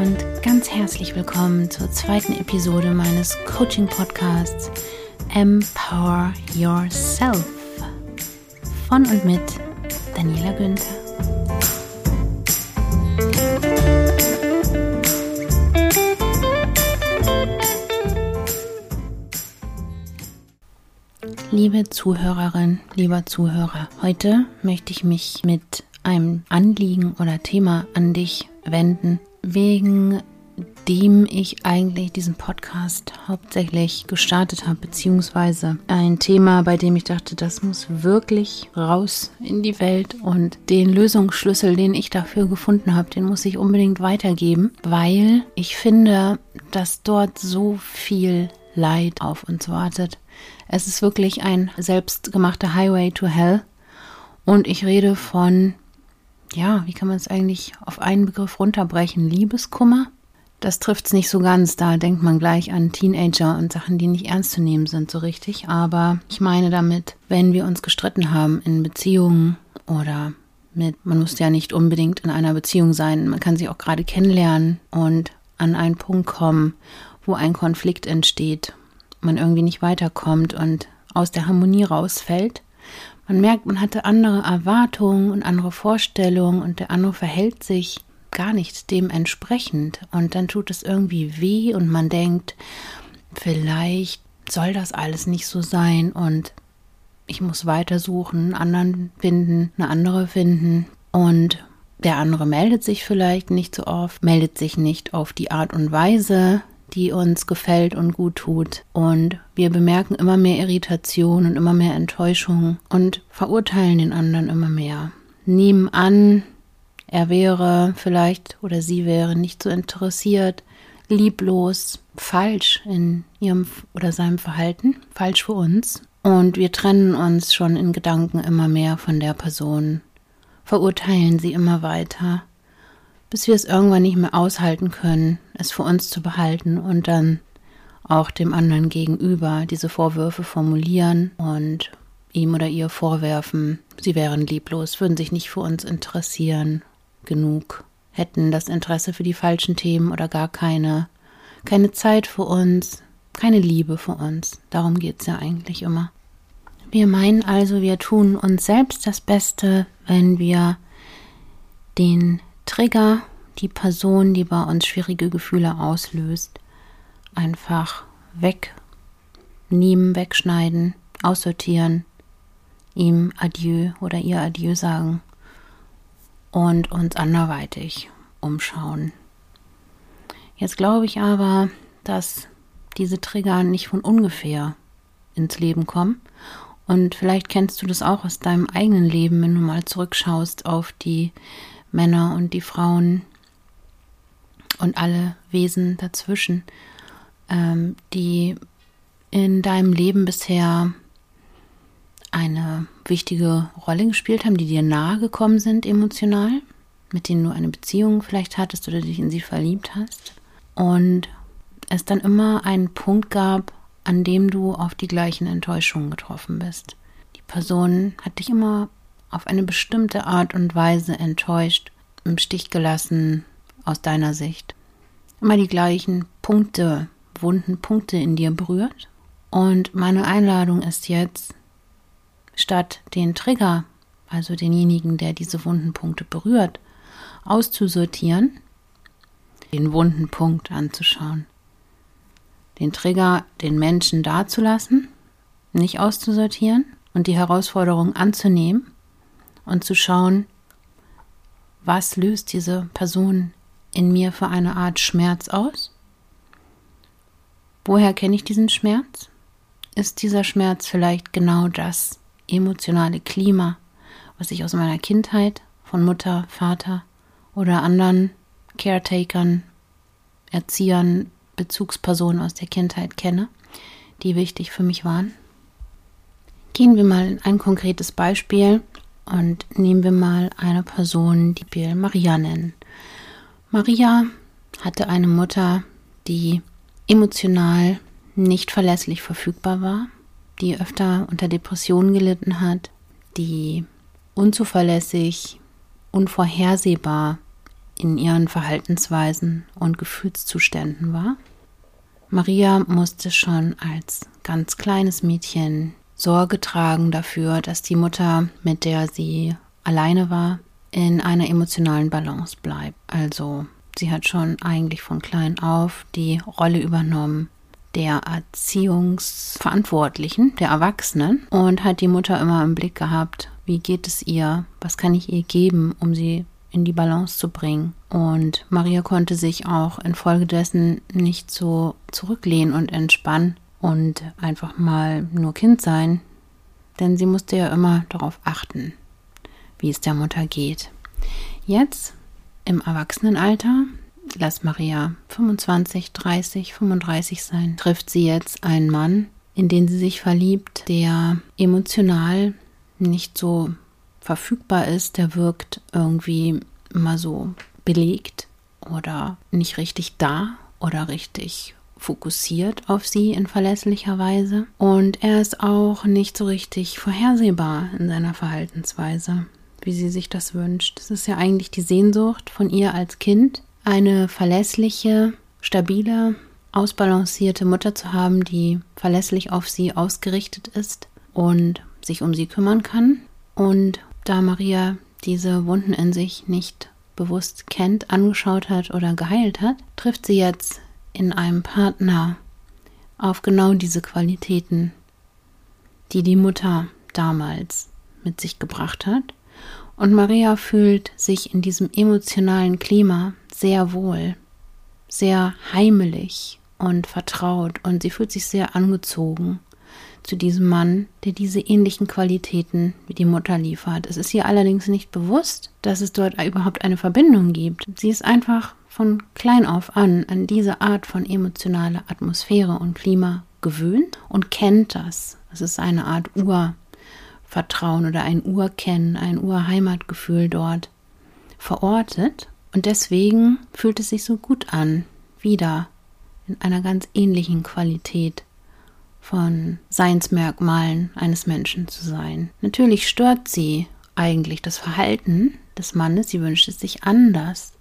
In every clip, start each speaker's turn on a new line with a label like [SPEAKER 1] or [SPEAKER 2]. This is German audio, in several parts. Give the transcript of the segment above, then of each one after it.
[SPEAKER 1] und ganz herzlich willkommen zur zweiten Episode meines Coaching-Podcasts Empower Yourself von und mit Daniela Günther. Liebe Zuhörerin, lieber Zuhörer, heute möchte ich mich mit einem Anliegen oder Thema an dich wenden, wegen dem ich eigentlich diesen Podcast hauptsächlich gestartet habe, beziehungsweise ein Thema, bei dem ich dachte, das muss wirklich raus in die Welt und den Lösungsschlüssel, den ich dafür gefunden habe, den muss ich unbedingt weitergeben, weil ich finde, dass dort so viel Leid auf uns wartet. Es ist wirklich ein selbstgemachter Highway to Hell und ich rede von ja, wie kann man es eigentlich auf einen Begriff runterbrechen? Liebeskummer? Das trifft es nicht so ganz. Da denkt man gleich an Teenager und Sachen, die nicht ernst zu nehmen sind, so richtig. Aber ich meine damit, wenn wir uns gestritten haben in Beziehungen oder mit, man muss ja nicht unbedingt in einer Beziehung sein, man kann sich auch gerade kennenlernen und an einen Punkt kommen, wo ein Konflikt entsteht, man irgendwie nicht weiterkommt und aus der Harmonie rausfällt man merkt, man hatte andere Erwartungen und andere Vorstellungen und der andere verhält sich gar nicht dementsprechend. Und dann tut es irgendwie weh und man denkt, vielleicht soll das alles nicht so sein und ich muss weitersuchen, einen anderen finden, eine andere finden und der andere meldet sich vielleicht nicht so oft, meldet sich nicht auf die Art und Weise, die uns gefällt und gut tut. Und wir bemerken immer mehr Irritation und immer mehr Enttäuschung und verurteilen den anderen immer mehr. Nehmen an, er wäre vielleicht oder sie wäre nicht so interessiert, lieblos, falsch in ihrem oder seinem Verhalten, falsch für uns. Und wir trennen uns schon in Gedanken immer mehr von der Person, verurteilen sie immer weiter bis wir es irgendwann nicht mehr aushalten können, es für uns zu behalten und dann auch dem anderen gegenüber diese Vorwürfe formulieren und ihm oder ihr vorwerfen, sie wären lieblos, würden sich nicht für uns interessieren genug, hätten das Interesse für die falschen Themen oder gar keine, keine Zeit für uns, keine Liebe für uns. Darum geht es ja eigentlich immer. Wir meinen also, wir tun uns selbst das Beste, wenn wir den Trigger, die Person, die bei uns schwierige Gefühle auslöst, einfach wegnehmen, wegschneiden, aussortieren, ihm Adieu oder ihr Adieu sagen und uns anderweitig umschauen. Jetzt glaube ich aber, dass diese Trigger nicht von ungefähr ins Leben kommen. Und vielleicht kennst du das auch aus deinem eigenen Leben, wenn du mal zurückschaust auf die Männer und die Frauen und alle Wesen dazwischen, ähm, die in deinem Leben bisher eine wichtige Rolle gespielt haben, die dir nahe gekommen sind emotional, mit denen du eine Beziehung vielleicht hattest oder dich in sie verliebt hast. Und es dann immer einen Punkt gab, an dem du auf die gleichen Enttäuschungen getroffen bist. Die Person hat dich immer auf eine bestimmte Art und Weise enttäuscht, im Stich gelassen aus deiner Sicht. Immer die gleichen Punkte, wunden Punkte in dir berührt. Und meine Einladung ist jetzt, statt den Trigger, also denjenigen, der diese wunden Punkte berührt, auszusortieren, den wunden Punkt anzuschauen. Den Trigger den Menschen dazulassen, nicht auszusortieren und die Herausforderung anzunehmen und zu schauen, was löst diese Person in mir für eine Art Schmerz aus? Woher kenne ich diesen Schmerz? Ist dieser Schmerz vielleicht genau das emotionale Klima, was ich aus meiner Kindheit von Mutter, Vater oder anderen Caretakern, Erziehern, Bezugspersonen aus der Kindheit kenne, die wichtig für mich waren? Gehen wir mal in ein konkretes Beispiel und nehmen wir mal eine Person, die wir Maria nennen. Maria hatte eine Mutter, die emotional nicht verlässlich verfügbar war, die öfter unter Depressionen gelitten hat, die unzuverlässig, unvorhersehbar in ihren Verhaltensweisen und Gefühlszuständen war. Maria musste schon als ganz kleines Mädchen Sorge tragen dafür, dass die Mutter, mit der sie alleine war, in einer emotionalen Balance bleibt. Also sie hat schon eigentlich von klein auf die Rolle übernommen der Erziehungsverantwortlichen, der Erwachsenen und hat die Mutter immer im Blick gehabt, wie geht es ihr, was kann ich ihr geben, um sie in die Balance zu bringen. Und Maria konnte sich auch infolgedessen nicht so zurücklehnen und entspannen und einfach mal nur Kind sein, denn sie musste ja immer darauf achten, wie es der Mutter geht. Jetzt im Erwachsenenalter, lass Maria 25, 30, 35 sein, trifft sie jetzt einen Mann, in den sie sich verliebt, der emotional nicht so verfügbar ist, der wirkt irgendwie immer so belegt oder nicht richtig da oder richtig fokussiert auf sie in verlässlicher Weise. Und er ist auch nicht so richtig vorhersehbar in seiner Verhaltensweise, wie sie sich das wünscht. Es ist ja eigentlich die Sehnsucht von ihr als Kind, eine verlässliche, stabile, ausbalancierte Mutter zu haben, die verlässlich auf sie ausgerichtet ist und sich um sie kümmern kann. Und da Maria diese Wunden in sich nicht bewusst kennt, angeschaut hat oder geheilt hat, trifft sie jetzt in einem Partner auf genau diese Qualitäten, die die Mutter damals mit sich gebracht hat. Und Maria fühlt sich in diesem emotionalen Klima sehr wohl, sehr heimelig und vertraut und sie fühlt sich sehr angezogen zu diesem Mann, der diese ähnlichen Qualitäten wie die Mutter liefert. Es ist ihr allerdings nicht bewusst, dass es dort überhaupt eine Verbindung gibt. Sie ist einfach von klein auf an an diese Art von emotionaler Atmosphäre und Klima gewöhnt und kennt das. Es ist eine Art Urvertrauen oder ein Urkennen, ein Urheimatgefühl dort verortet. Und deswegen fühlt es sich so gut an, wieder in einer ganz ähnlichen Qualität von Seinsmerkmalen eines Menschen zu sein. Natürlich stört sie eigentlich das Verhalten des Mannes, sie wünscht es sich anders.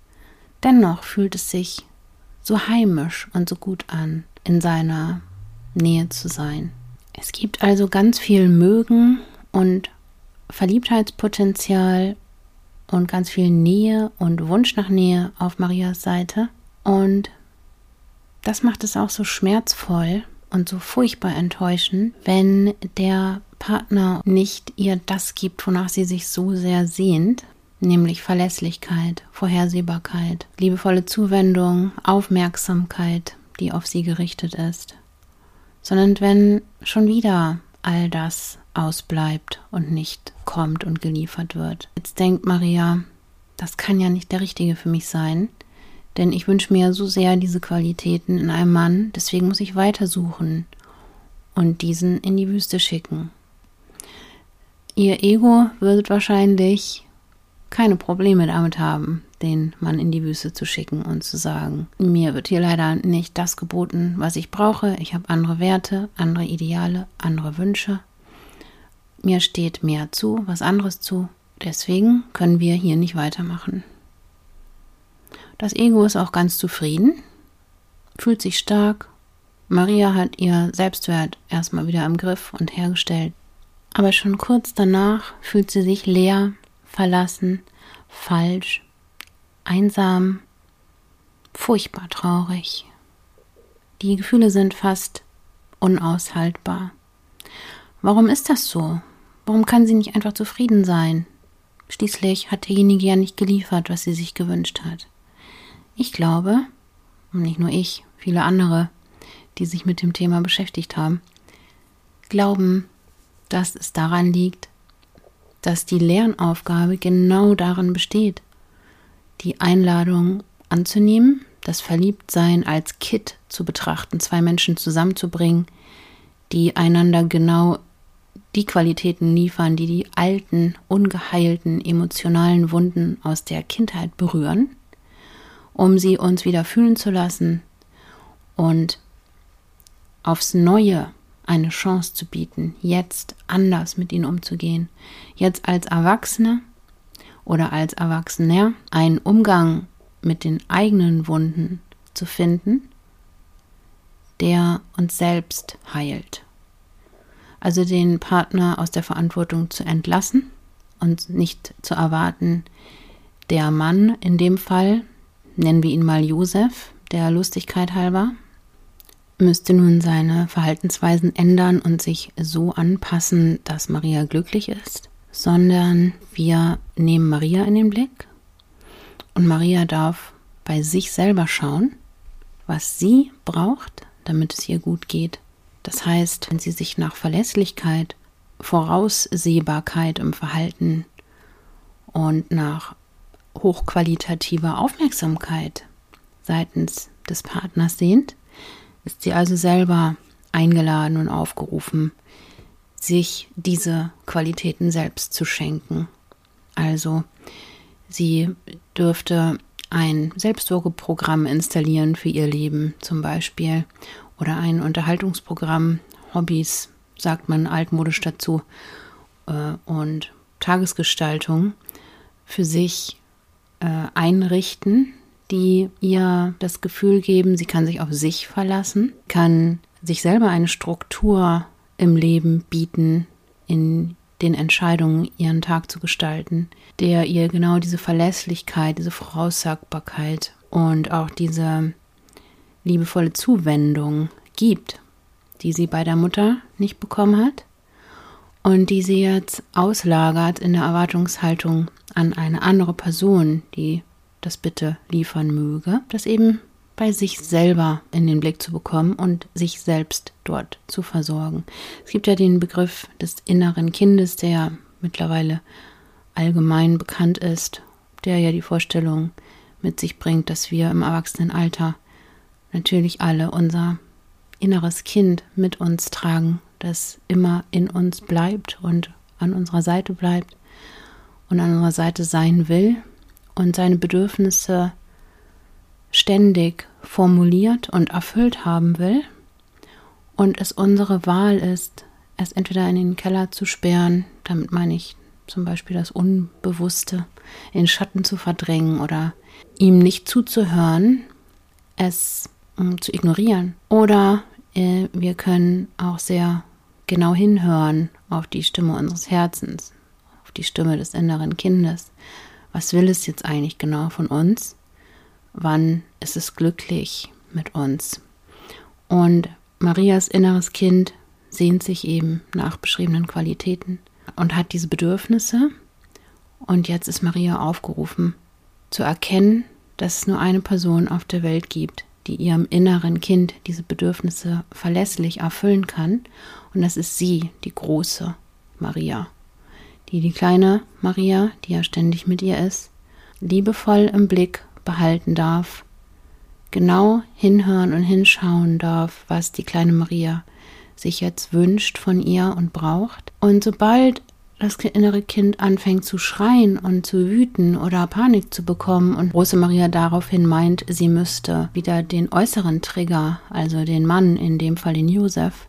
[SPEAKER 1] Dennoch fühlt es sich so heimisch und so gut an, in seiner Nähe zu sein. Es gibt also ganz viel Mögen und Verliebtheitspotenzial und ganz viel Nähe und Wunsch nach Nähe auf Marias Seite. Und das macht es auch so schmerzvoll, und so furchtbar enttäuschen, wenn der Partner nicht ihr das gibt, wonach sie sich so sehr sehnt, nämlich Verlässlichkeit, Vorhersehbarkeit, liebevolle Zuwendung, Aufmerksamkeit, die auf sie gerichtet ist, sondern wenn schon wieder all das ausbleibt und nicht kommt und geliefert wird. Jetzt denkt Maria, das kann ja nicht der Richtige für mich sein, denn ich wünsche mir so sehr diese Qualitäten in einem Mann, deswegen muss ich weitersuchen und diesen in die Wüste schicken. Ihr Ego wird wahrscheinlich keine Probleme damit haben, den Mann in die Wüste zu schicken und zu sagen, mir wird hier leider nicht das geboten, was ich brauche, ich habe andere Werte, andere Ideale, andere Wünsche. Mir steht mehr zu, was anderes zu, deswegen können wir hier nicht weitermachen. Das Ego ist auch ganz zufrieden, fühlt sich stark. Maria hat ihr Selbstwert erstmal wieder im Griff und hergestellt. Aber schon kurz danach fühlt sie sich leer, verlassen, falsch, einsam, furchtbar traurig. Die Gefühle sind fast unaushaltbar. Warum ist das so? Warum kann sie nicht einfach zufrieden sein? Schließlich hat derjenige ja nicht geliefert, was sie sich gewünscht hat. Ich glaube, und nicht nur ich, viele andere, die sich mit dem Thema beschäftigt haben, glauben, dass es daran liegt, dass die Lernaufgabe genau darin besteht, die Einladung anzunehmen, das Verliebtsein als Kit zu betrachten, zwei Menschen zusammenzubringen, die einander genau die Qualitäten liefern, die die alten, ungeheilten emotionalen Wunden aus der Kindheit berühren um sie uns wieder fühlen zu lassen und aufs Neue eine Chance zu bieten, jetzt anders mit ihnen umzugehen, jetzt als Erwachsene oder als Erwachsener einen Umgang mit den eigenen Wunden zu finden, der uns selbst heilt. Also den Partner aus der Verantwortung zu entlassen und nicht zu erwarten, der Mann in dem Fall, nennen wir ihn mal Josef, der Lustigkeit halber, müsste nun seine Verhaltensweisen ändern und sich so anpassen, dass Maria glücklich ist, sondern wir nehmen Maria in den Blick und Maria darf bei sich selber schauen, was sie braucht, damit es ihr gut geht. Das heißt, wenn sie sich nach Verlässlichkeit, Voraussehbarkeit im Verhalten und nach hochqualitativer Aufmerksamkeit seitens des Partners sehnt, ist sie also selber eingeladen und aufgerufen, sich diese Qualitäten selbst zu schenken. Also sie dürfte ein Selbstsorgeprogramm installieren für ihr Leben zum Beispiel oder ein Unterhaltungsprogramm, Hobbys, sagt man altmodisch dazu, äh, und Tagesgestaltung für sich äh, einrichten, die ihr das Gefühl geben, sie kann sich auf sich verlassen, kann sich selber eine Struktur im Leben bieten, in den Entscheidungen ihren Tag zu gestalten, der ihr genau diese Verlässlichkeit, diese Voraussagbarkeit und auch diese liebevolle Zuwendung gibt, die sie bei der Mutter nicht bekommen hat und die sie jetzt auslagert in der Erwartungshaltung an eine andere Person, die das bitte liefern möge, das eben bei sich selber in den Blick zu bekommen und sich selbst dort zu versorgen. Es gibt ja den Begriff des inneren Kindes, der mittlerweile allgemein bekannt ist, der ja die Vorstellung mit sich bringt, dass wir im Erwachsenenalter natürlich alle unser inneres Kind mit uns tragen, das immer in uns bleibt und an unserer Seite bleibt und an unserer Seite sein will und seine Bedürfnisse ständig formuliert und erfüllt haben will. Und es unsere Wahl ist, es entweder in den Keller zu sperren, damit meine ich zum Beispiel das Unbewusste in Schatten zu verdrängen oder ihm nicht zuzuhören, es zu ignorieren. Oder äh, wir können auch sehr genau hinhören auf die Stimme unseres Herzens, auf die Stimme des inneren Kindes was will es jetzt eigentlich genau von uns? Wann ist es glücklich mit uns? Und Marias inneres Kind sehnt sich eben nach beschriebenen Qualitäten und hat diese Bedürfnisse. Und jetzt ist Maria aufgerufen, zu erkennen, dass es nur eine Person auf der Welt gibt, die ihrem inneren Kind diese Bedürfnisse verlässlich erfüllen kann. Und das ist sie, die große Maria die die kleine Maria, die ja ständig mit ihr ist, liebevoll im Blick behalten darf, genau hinhören und hinschauen darf, was die kleine Maria sich jetzt wünscht von ihr und braucht. Und sobald das innere Kind anfängt zu schreien und zu wüten oder Panik zu bekommen und große Maria daraufhin meint, sie müsste wieder den äußeren Trigger, also den Mann, in dem Fall den Josef,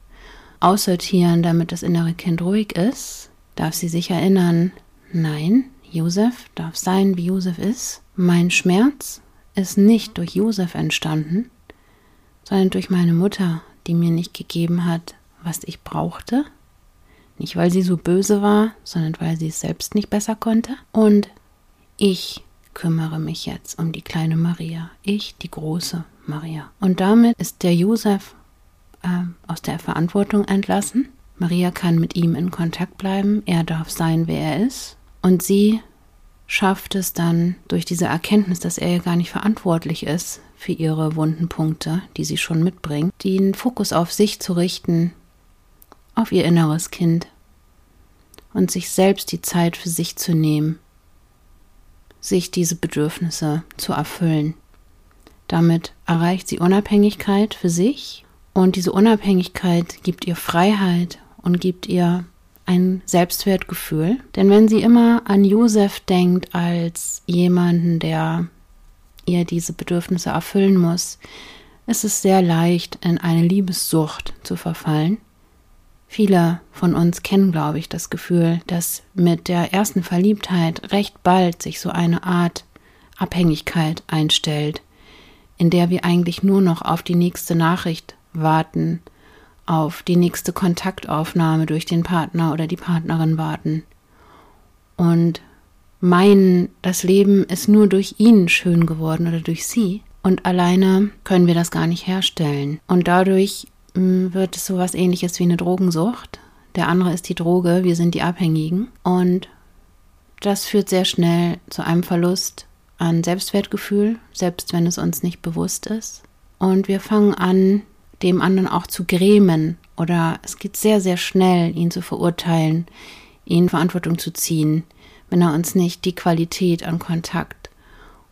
[SPEAKER 1] aussortieren, damit das innere Kind ruhig ist, darf sie sich erinnern, nein, Josef darf sein, wie Josef ist. Mein Schmerz ist nicht durch Josef entstanden, sondern durch meine Mutter, die mir nicht gegeben hat, was ich brauchte. Nicht, weil sie so böse war, sondern weil sie es selbst nicht besser konnte. Und ich kümmere mich jetzt um die kleine Maria. Ich, die große Maria. Und damit ist der Josef äh, aus der Verantwortung entlassen Maria kann mit ihm in Kontakt bleiben, er darf sein, wer er ist. Und sie schafft es dann durch diese Erkenntnis, dass er ja gar nicht verantwortlich ist für ihre wunden Punkte, die sie schon mitbringt, den Fokus auf sich zu richten, auf ihr inneres Kind und sich selbst die Zeit für sich zu nehmen, sich diese Bedürfnisse zu erfüllen. Damit erreicht sie Unabhängigkeit für sich und diese Unabhängigkeit gibt ihr Freiheit und gibt ihr ein Selbstwertgefühl. Denn wenn sie immer an Josef denkt als jemanden, der ihr diese Bedürfnisse erfüllen muss, ist es sehr leicht, in eine Liebessucht zu verfallen. Viele von uns kennen, glaube ich, das Gefühl, dass mit der ersten Verliebtheit recht bald sich so eine Art Abhängigkeit einstellt, in der wir eigentlich nur noch auf die nächste Nachricht warten, auf die nächste Kontaktaufnahme durch den Partner oder die Partnerin warten. Und meinen, das Leben ist nur durch ihn schön geworden oder durch sie und alleine können wir das gar nicht herstellen. Und dadurch wird es sowas ähnliches wie eine Drogensucht. Der andere ist die Droge, wir sind die Abhängigen und das führt sehr schnell zu einem Verlust an Selbstwertgefühl, selbst wenn es uns nicht bewusst ist. Und wir fangen an, dem anderen auch zu grämen oder es geht sehr, sehr schnell, ihn zu verurteilen, ihn Verantwortung zu ziehen, wenn er uns nicht die Qualität an Kontakt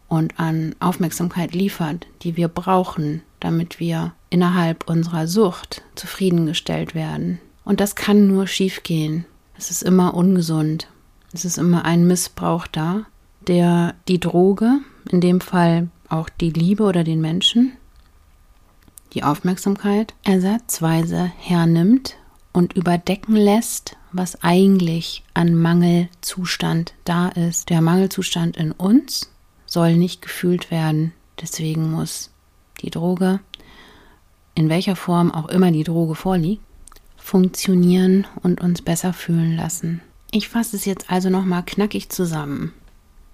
[SPEAKER 1] und an Aufmerksamkeit liefert, die wir brauchen, damit wir innerhalb unserer Sucht zufriedengestellt werden. Und das kann nur schiefgehen. Es ist immer ungesund. Es ist immer ein Missbrauch da, der die Droge, in dem Fall auch die Liebe oder den Menschen, die Aufmerksamkeit ersatzweise hernimmt und überdecken lässt, was eigentlich an Mangelzustand da ist. Der Mangelzustand in uns soll nicht gefühlt werden. Deswegen muss die Droge, in welcher Form auch immer die Droge vorliegt, funktionieren und uns besser fühlen lassen. Ich fasse es jetzt also nochmal knackig zusammen,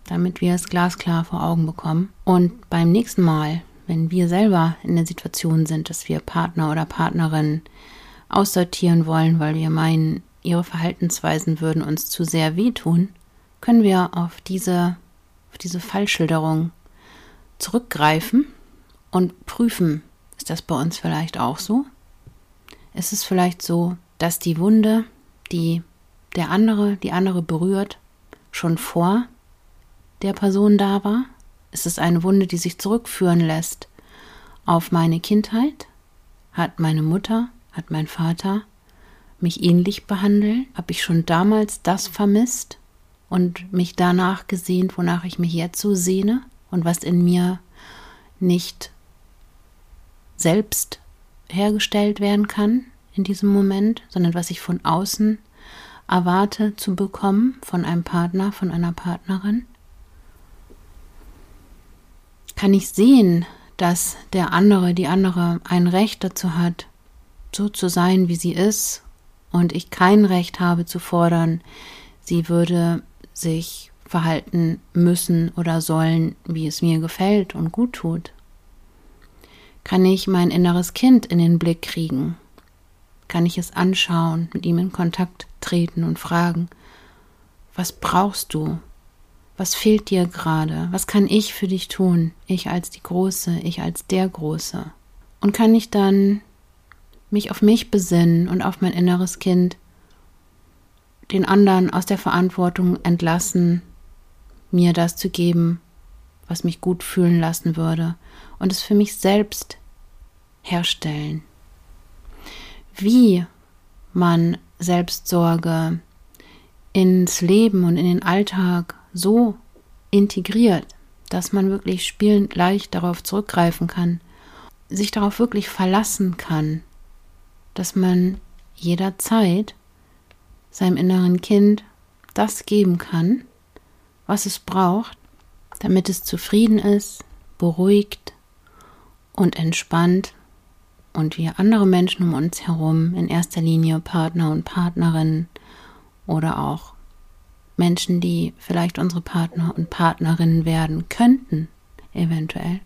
[SPEAKER 1] damit wir es glasklar vor Augen bekommen. Und beim nächsten Mal, wenn wir selber in der Situation sind, dass wir Partner oder Partnerin aussortieren wollen, weil wir meinen, ihre Verhaltensweisen würden uns zu sehr wehtun, können wir auf diese, auf diese Fallschilderung zurückgreifen und prüfen, ist das bei uns vielleicht auch so? Ist es vielleicht so, dass die Wunde, die der andere, die andere berührt, schon vor der Person da war? Ist es eine Wunde, die sich zurückführen lässt auf meine Kindheit? Hat meine Mutter, hat mein Vater mich ähnlich behandelt? Habe ich schon damals das vermisst und mich danach gesehnt, wonach ich mich jetzt so sehne und was in mir nicht selbst hergestellt werden kann in diesem Moment, sondern was ich von außen erwarte zu bekommen von einem Partner, von einer Partnerin? Kann ich sehen, dass der andere, die andere ein Recht dazu hat, so zu sein, wie sie ist, und ich kein Recht habe zu fordern, sie würde sich verhalten müssen oder sollen, wie es mir gefällt und gut tut? Kann ich mein inneres Kind in den Blick kriegen? Kann ich es anschauen, mit ihm in Kontakt treten und fragen, was brauchst du? Was fehlt dir gerade? Was kann ich für dich tun? Ich als die Große, ich als der Große. Und kann ich dann mich auf mich besinnen und auf mein inneres Kind, den anderen aus der Verantwortung entlassen, mir das zu geben, was mich gut fühlen lassen würde und es für mich selbst herstellen. Wie man Selbstsorge ins Leben und in den Alltag so integriert, dass man wirklich spielend leicht darauf zurückgreifen kann, sich darauf wirklich verlassen kann, dass man jederzeit seinem inneren Kind das geben kann, was es braucht, damit es zufrieden ist, beruhigt und entspannt und wir andere Menschen um uns herum, in erster Linie Partner und Partnerinnen oder auch Menschen, die vielleicht unsere Partner und Partnerinnen werden könnten, eventuell,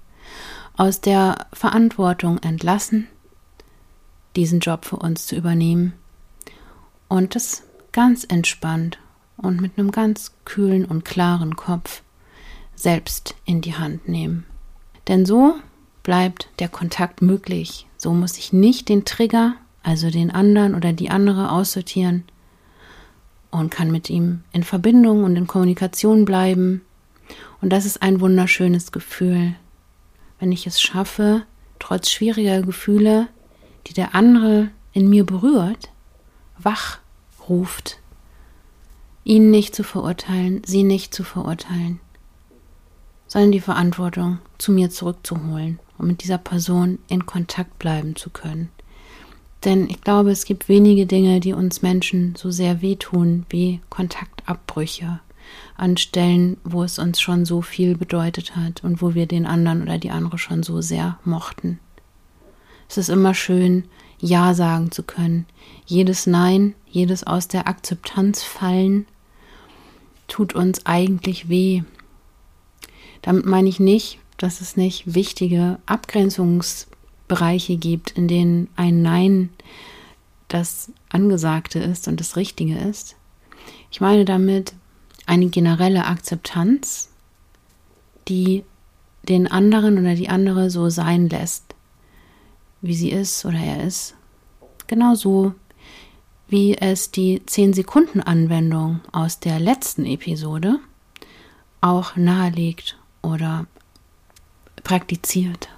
[SPEAKER 1] aus der Verantwortung entlassen, diesen Job für uns zu übernehmen und das ganz entspannt und mit einem ganz kühlen und klaren Kopf selbst in die Hand nehmen. Denn so bleibt der Kontakt möglich. So muss ich nicht den Trigger, also den anderen oder die andere aussortieren und kann mit ihm in Verbindung und in Kommunikation bleiben. Und das ist ein wunderschönes Gefühl, wenn ich es schaffe, trotz schwieriger Gefühle, die der andere in mir berührt, wach ruft ihn nicht zu verurteilen, sie nicht zu verurteilen, sondern die Verantwortung zu mir zurückzuholen, um mit dieser Person in Kontakt bleiben zu können. Denn ich glaube, es gibt wenige Dinge, die uns Menschen so sehr wehtun wie Kontaktabbrüche, an Stellen, wo es uns schon so viel bedeutet hat und wo wir den anderen oder die andere schon so sehr mochten. Es ist immer schön, Ja sagen zu können. Jedes Nein, jedes aus der Akzeptanz fallen, tut uns eigentlich weh. Damit meine ich nicht, dass es nicht wichtige Abgrenzungsbereiche gibt, in denen ein Nein das Angesagte ist und das Richtige ist. Ich meine damit eine generelle Akzeptanz, die den anderen oder die andere so sein lässt, wie sie ist oder er ist. Genauso wie es die 10-Sekunden-Anwendung aus der letzten Episode auch nahelegt oder praktiziert.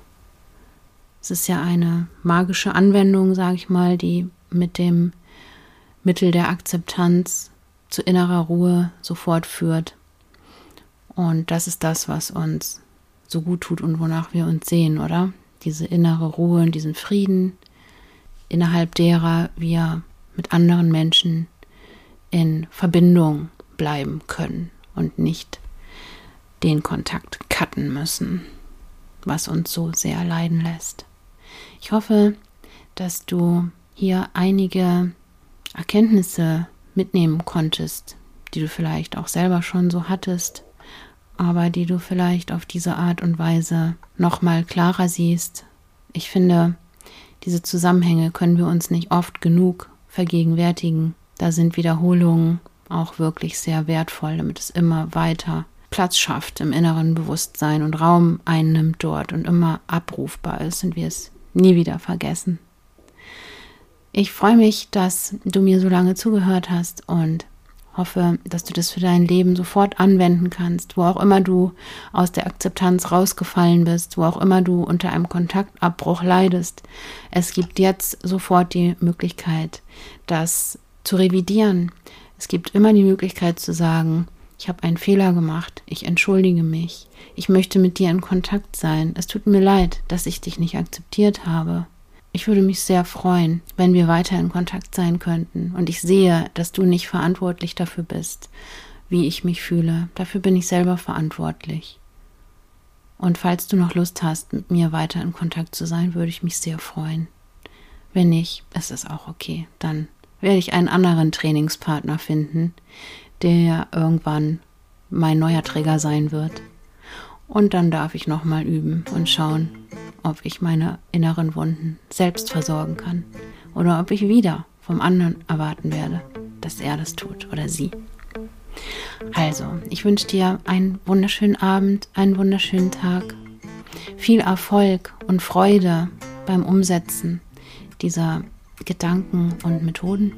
[SPEAKER 1] Es ist ja eine magische Anwendung, sage ich mal, die mit dem Mittel der Akzeptanz zu innerer Ruhe sofort führt. Und das ist das, was uns so gut tut und wonach wir uns sehen, oder? Diese innere Ruhe und diesen Frieden, innerhalb derer wir mit anderen Menschen in Verbindung bleiben können und nicht den Kontakt cutten müssen, was uns so sehr leiden lässt. Ich hoffe, dass du hier einige Erkenntnisse mitnehmen konntest, die du vielleicht auch selber schon so hattest, aber die du vielleicht auf diese Art und Weise nochmal klarer siehst. Ich finde, diese Zusammenhänge können wir uns nicht oft genug vergegenwärtigen. Da sind Wiederholungen auch wirklich sehr wertvoll, damit es immer weiter Platz schafft im inneren Bewusstsein und Raum einnimmt dort und immer abrufbar ist und wir es nie wieder vergessen. Ich freue mich, dass du mir so lange zugehört hast und hoffe, dass du das für dein Leben sofort anwenden kannst, wo auch immer du aus der Akzeptanz rausgefallen bist, wo auch immer du unter einem Kontaktabbruch leidest. Es gibt jetzt sofort die Möglichkeit, das zu revidieren. Es gibt immer die Möglichkeit zu sagen, ich habe einen Fehler gemacht, ich entschuldige mich, ich möchte mit dir in Kontakt sein, es tut mir leid, dass ich dich nicht akzeptiert habe. Ich würde mich sehr freuen, wenn wir weiter in Kontakt sein könnten. Und ich sehe, dass du nicht verantwortlich dafür bist, wie ich mich fühle. Dafür bin ich selber verantwortlich. Und falls du noch Lust hast, mit mir weiter in Kontakt zu sein, würde ich mich sehr freuen. Wenn nicht, ist es auch okay. Dann werde ich einen anderen Trainingspartner finden, der irgendwann mein neuer Träger sein wird. Und dann darf ich nochmal üben und schauen, ob ich meine inneren Wunden selbst versorgen kann oder ob ich wieder vom anderen erwarten werde, dass er das tut oder sie. Also, ich wünsche dir einen wunderschönen Abend, einen wunderschönen Tag, viel Erfolg und Freude beim Umsetzen dieser Gedanken und Methoden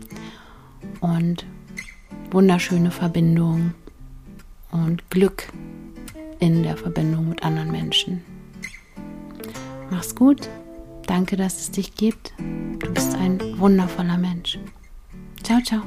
[SPEAKER 1] und wunderschöne Verbindung und Glück in der Verbindung mit anderen Menschen. Mach's gut. Danke, dass es dich gibt. Du bist ein wundervoller Mensch. Ciao, ciao.